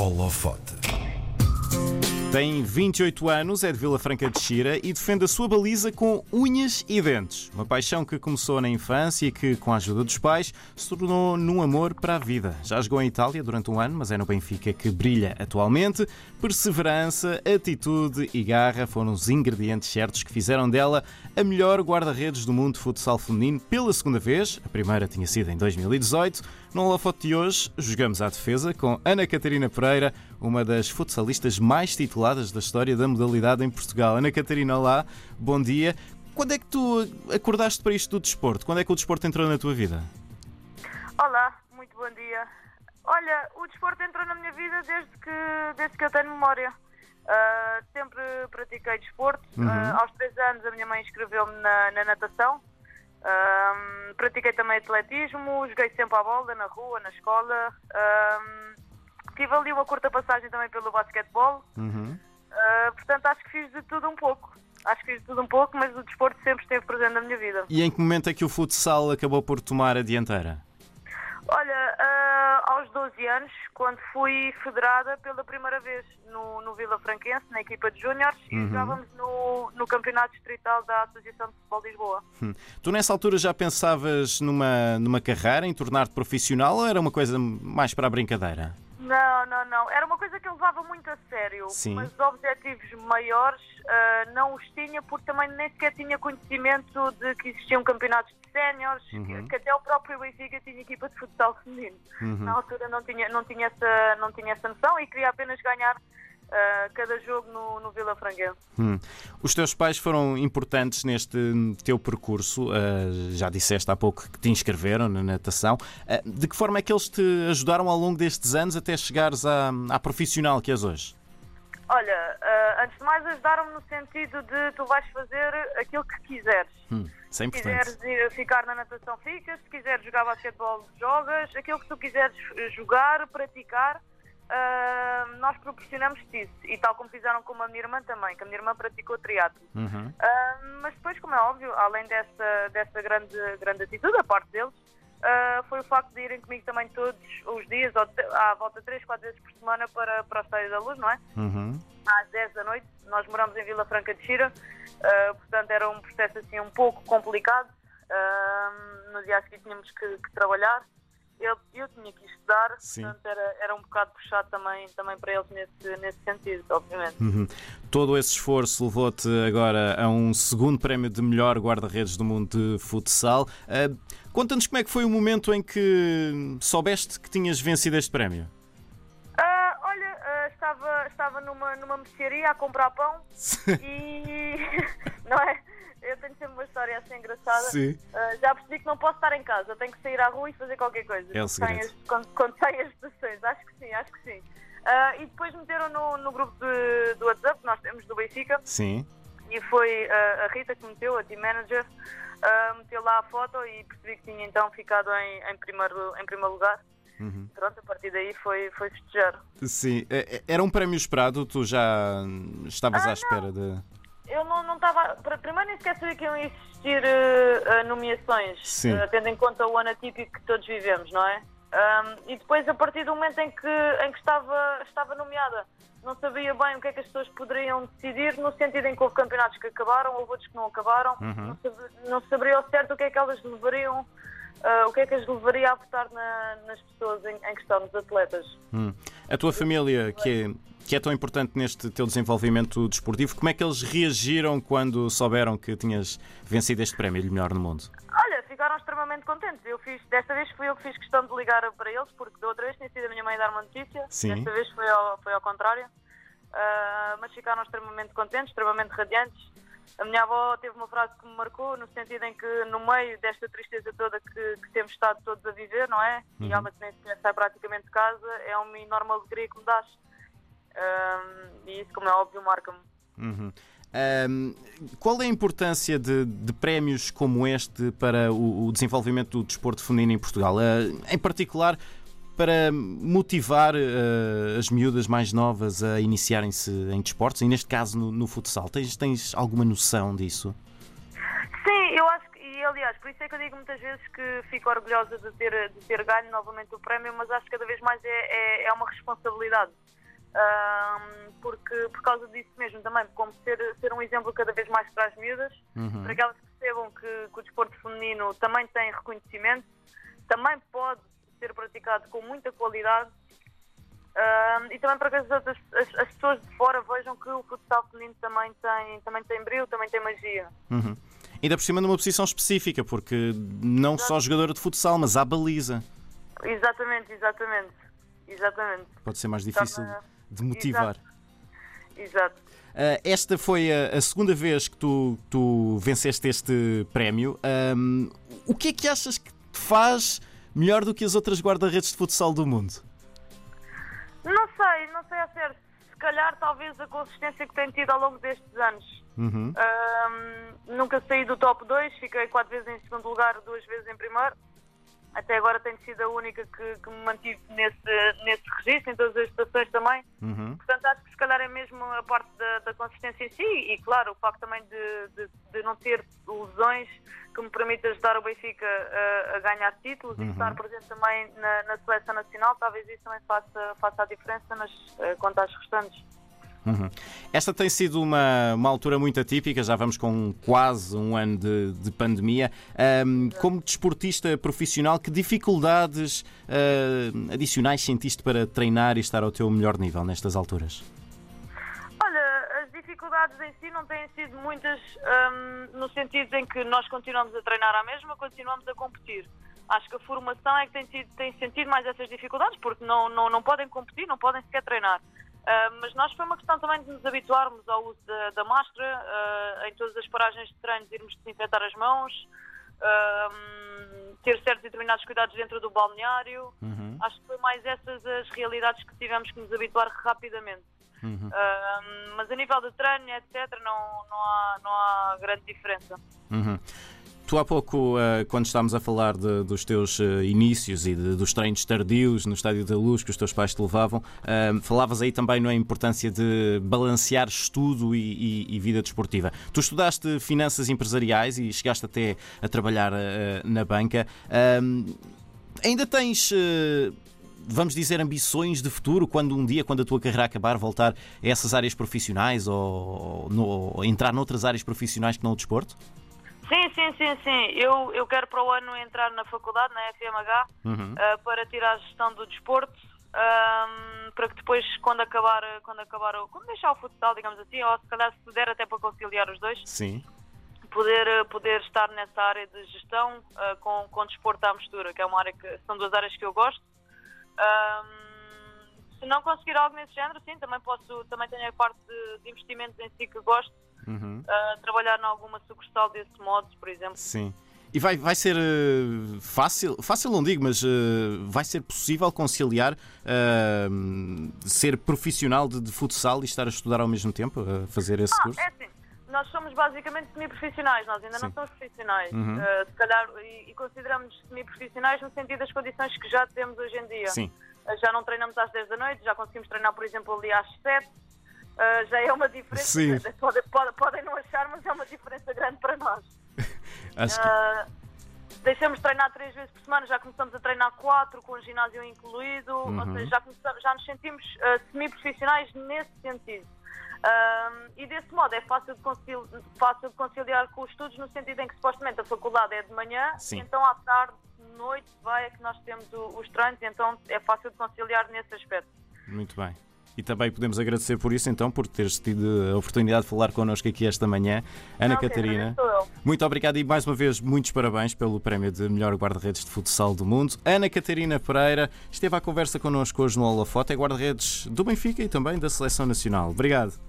Holofote. Tem 28 anos, é de Vila Franca de Xira e defende a sua baliza com unhas e dentes. Uma paixão que começou na infância e que, com a ajuda dos pais, se tornou num amor para a vida. Já jogou em Itália durante um ano, mas é no Benfica que brilha atualmente. Perseverança, atitude e garra foram os ingredientes certos que fizeram dela a melhor guarda-redes do mundo de futsal feminino pela segunda vez. A primeira tinha sido em 2018. No holofote de hoje, jogamos à defesa com Ana Catarina Pereira, uma das futsalistas mais tituladas da história da modalidade em Portugal. Ana Catarina, olá, bom dia. Quando é que tu acordaste para isto do desporto? Quando é que o desporto entrou na tua vida? Olá, muito bom dia. Olha, o desporto entrou na minha vida desde que, desde que eu tenho memória. Uh, sempre pratiquei desporto. Uhum. Uh, aos três anos a minha mãe inscreveu-me na, na natação. Um, pratiquei também atletismo, joguei sempre à bola, na rua, na escola. Um, tive ali uma curta passagem também pelo basquetebol. Uhum. Uh, portanto, acho que fiz de tudo um pouco. Acho que fiz de tudo um pouco, mas o desporto sempre esteve presente na minha vida. E em que momento é que o futsal acabou por tomar a dianteira? Olha, ah, aos 12 anos, quando fui federada pela primeira vez no, no Vila Franquense, na equipa de júniores, e jogávamos no, no Campeonato Distrital da Associação de Futebol de Lisboa. Hum. Tu nessa altura já pensavas numa, numa carreira, em tornar-te profissional ou era uma coisa mais para a brincadeira? Não, não. Era uma coisa que eu levava muito a sério. Sim. Mas objetivos maiores ah, não os tinha, porque também nem sequer tinha conhecimento de que existiam campeonatos de séniores, que, que até o próprio Benfica tinha equipa de futsal feminino. Na altura não tinha, não, tinha essa, não tinha essa noção e queria apenas ganhar ah, cada jogo no, no Vila Franquense. Hum. Os teus pais foram importantes neste teu percurso. ah, já disseste há pouco que te inscreveram na natação. Ah, de que forma é que eles te ajudaram ao longo destes anos até chegares à, à profissional que és hoje? Olha, antes de mais ajudaram-me no sentido de tu vais fazer aquilo que quiseres. Hum, é Se quiseres ficar na natação, ficas. Se quiseres jogar basquetebol, jogas. Aquilo que tu quiseres jogar, praticar, ah, nós proporcionamos-te isso. E tal como fizeram com a minha irmã também, que a minha irmã praticou triatlo. Uhum. Ah, mas depois, como é óbvio, além dessa, dessa grande, grande atitude, a parte deles, ah, foi o facto de irem comigo também todos os dias, à volta de 3, 4 vezes por semana, para, para o Estádio da Luz, não é? Uhum. às 10 da noite. Nós moramos em Vila Franca de Xira, portanto era um processo assim um pouco complicado. No dia a seguir tínhamos que, que trabalhar. Eu, eu tinha que estudar, Sim. portanto era, era um bocado puxado também, também para eles nesse, nesse sentido, obviamente. Uhum. Todo esse esforço levou-te agora a um segundo prémio de melhor guarda-redes do mundo de futsal. Ah, Conta-nos como é que foi o momento em que soubeste que tinhas vencido este prémio. Ah, olha, ah, estava, estava numa, numa mercearia a comprar pão e. não é? Eu tenho sempre uma história assim engraçada. Sim. Ah, já percebi que não posso estar em casa, tenho que sair à rua e fazer qualquer coisa. É o segredo. as- Quando, quando saem as estações, acho que sim, acho que sim. Ah, e depois meteram no, no grupo de, do WhatsApp nós temos do Benfica Sim. e foi ah, a Rita que meteu, a team manager, meteu lá a foto e percebi que tinha então ficado em, em, primeiro, em primeiro lugar. Uhum. Pronto, a partir daí foi, foi festejar. Sim. Eh, Era um prémio esperado? Tu já estavas Ah, à espera de. Eu não estava. Primeiro nem sequer sabia que iam existir eh, nomeações, Sim. eh, tendo em conta o ano atípico que todos vivemos, não é? Ahm, e depois, a partir do momento em que, em que estava, estava nomeada, não sabia bem o que é que as pessoas poderiam decidir, no sentido em que houve campeonatos que acabaram, houve outros que não acabaram, não, sab- não saberia ao certo o que é que elas levariam, ah, o que é que as levaria a votar na- nas pessoas em, em questão, nos atletas. Hum. A tua família, que é, que é tão importante neste teu desenvolvimento desportivo, como é que eles reagiram quando souberam que tinhas vencido este prémio de melhor no mundo? Olha, ficaram extremamente contentes. Eu fiz, desta vez fui eu que fiz questão de ligar para eles, porque da outra vez tinha sido a minha mãe dar uma notícia. Sim. Desta vez foi ao, foi ao contrário. Ah, mas ficaram extremamente contentes, extremamente radiantes. A minha avó teve uma frase que me marcou, no sentido em que, no meio desta tristeza toda que, que temos estado todos a viver, não é? E ela que nem sequer sai praticamente de casa, é uma enorme alegria que me dás. Ah, e isso, como é óbvio, marca-me. Uhum. Ahm, qual é a importância de, de prémios como este para o, o desenvolvimento do desporto feminino em Portugal? Ah, em particular, para motivar ah, as miúdas mais novas a iniciarem-se em desportos, e neste caso no, no futsal. Tens, tens alguma noção disso? Sim, eu acho que e e aliás, por isso é que eu digo muitas vezes que fico orgulhosa de ter, de ter ganho novamente o prémio, mas acho que cada vez mais é, é, é uma responsabilidade. Um, porque por causa disso mesmo também, como ser, ser um exemplo cada vez mais para as miúdas, uhum. para que elas percebam que, que, o desporto feminino também tem reconhecimento, também pode ser praticado com muita qualidade um, e também para que as, outras, as, as, pessoas de fora vejam que o futsal feminino também tem, também tem brilho, também tem magia. Uhum. Ainda por cima numa posição específica, porque não Exato. só jogadora de futsal, mas há baliza. Exatamente, exatamente. Exatamente. Pode ser mais difícil de motivar. Exato. Exato. Uh, esta foi a, a, segunda vez que tu, tu venceste este prémio. Um, o que é que achas que te faz melhor do que as outras guarda-redes de futsal do mundo? Não sei, não sei a certo. Se calhar, talvez a consistência que tenho tido ao longo destes anos. Uhum. Um, nunca saí do top 2, fiquei quatro vezes em segundo lugar, duas vezes em primeiro até agora tenho sido a única que, que me mantive nesse, nesse registro, em todas as estações também. Uhum. Portanto, acho que se calhar é mesmo a parte da, da consistência em si e, claro, o facto também de, de, de, não ter lesões que me permite ajudar o Benfica a, a ganhar títulos uhum. e estar presente também na, na, seleção nacional. Talvez isso também faça, faça a diferença nas, uh, quanto às restantes. Uhum. Esta tem sido uma, uma altura muito atípica, já vamos com quase um ano de, de pandemia. Um, como desportista profissional, que dificuldades uh, adicionais sentiste para treinar e estar ao teu melhor nível nestas alturas? Olha, as dificuldades em si não têm sido muitas, um, no sentido em que nós continuamos a treinar à mesma, continuamos a competir. Acho que a formação é que tem, tido, tem sentido mais essas dificuldades, porque não, não, não podem competir, não podem sequer treinar. Uh, mas nós foi uma questão também de nos habituarmos ao uso da, da máscara, uh, em todas as paragens de treinos irmos desinfetar as mãos, uh, ter certos e determinados cuidados dentro do balneário. Uhum. Acho que foi mais essas as realidades que tivemos que nos habituar rapidamente. Uhum. mas a nível de treino, etc., não, não, há, não há grande diferença. Uhum. Tu há pouco, eh, quando estávamos a falar de, dos teus eh, inícios e de, dos treinos tardios no Estádio da Luz que os teus pais te levavam, eh, falavas aí também na importância de balancear estudo e, e, e, vida desportiva. Tu estudaste finanças empresariais e chegaste até a trabalhar na banca. Ainda tens vamos dizer, ambições de futuro, quando um dia, quando a tua carreira acabar, voltar a essas áreas profissionais ou, ou, ou entrar noutras áreas profissionais que não o desporto? Sim, sim, sim, sim. Eu, eu quero para o ano entrar na faculdade, na FMH, uhum. uh, para tirar a gestão do desporto, um, para que depois, quando acabar, quando acabar, quando deixar o futsal, digamos assim, ou se calhar se puder até para conciliar os dois. Sim. Poder, poder estar nessa área de gestão uh, com, com desporto à mistura, que é uma área que são duas áreas que eu gosto. Um, se não conseguir algo nesse género, sim, também posso, também tenho a parte de, de investimentos em si que gosto uhum. uh, trabalhar em alguma sucursal desse modo, por exemplo. Sim. E vai, vai ser uh, fácil, fácil não digo, mas uh, vai ser possível conciliar uh, ser profissional de, de, futsal e estar a estudar ao mesmo tempo, a fazer esse ah, curso? É assim, nós somos basicamente semi-profissionais, nós ainda Sim. não somos profissionais. Uhum. se calhar, e, e consideramos semi-profissionais no sentido das condições que já temos hoje em dia. Sim. já não treinamos às 10 da noite, já conseguimos treinar, por exemplo, ali às 7 uh, já é uma diferença. Sim. Podem, pode, podem não achar, mas é uma diferença grande para nós. Acho que... Uh, deixamos de treinar três vezes por semana, já começamos a treinar quatro, com o ginásio incluído, uhum. ou seja, já, começamos, já nos sentimos uh, semi-profissionais nesse sentido. Uh, e desse modo é fácil de, conciliar, fácil de conciliar com os estudos, no sentido em que supostamente a faculdade é de manhã, então à tarde, noite, vai é que nós temos o, os treinos, então é fácil de conciliar nesse aspecto. Muito bem. E também podemos agradecer por isso, então, por teres tido a oportunidade de falar connosco aqui esta manhã. Ana okay, Catarina, muito obrigado e mais uma vez muitos parabéns pelo prémio de melhor guarda-redes de futsal do mundo. Ana Catarina Pereira esteve à conversa connosco hoje no Holofote, é guarda-redes do Benfica e também da Seleção Nacional. Obrigado.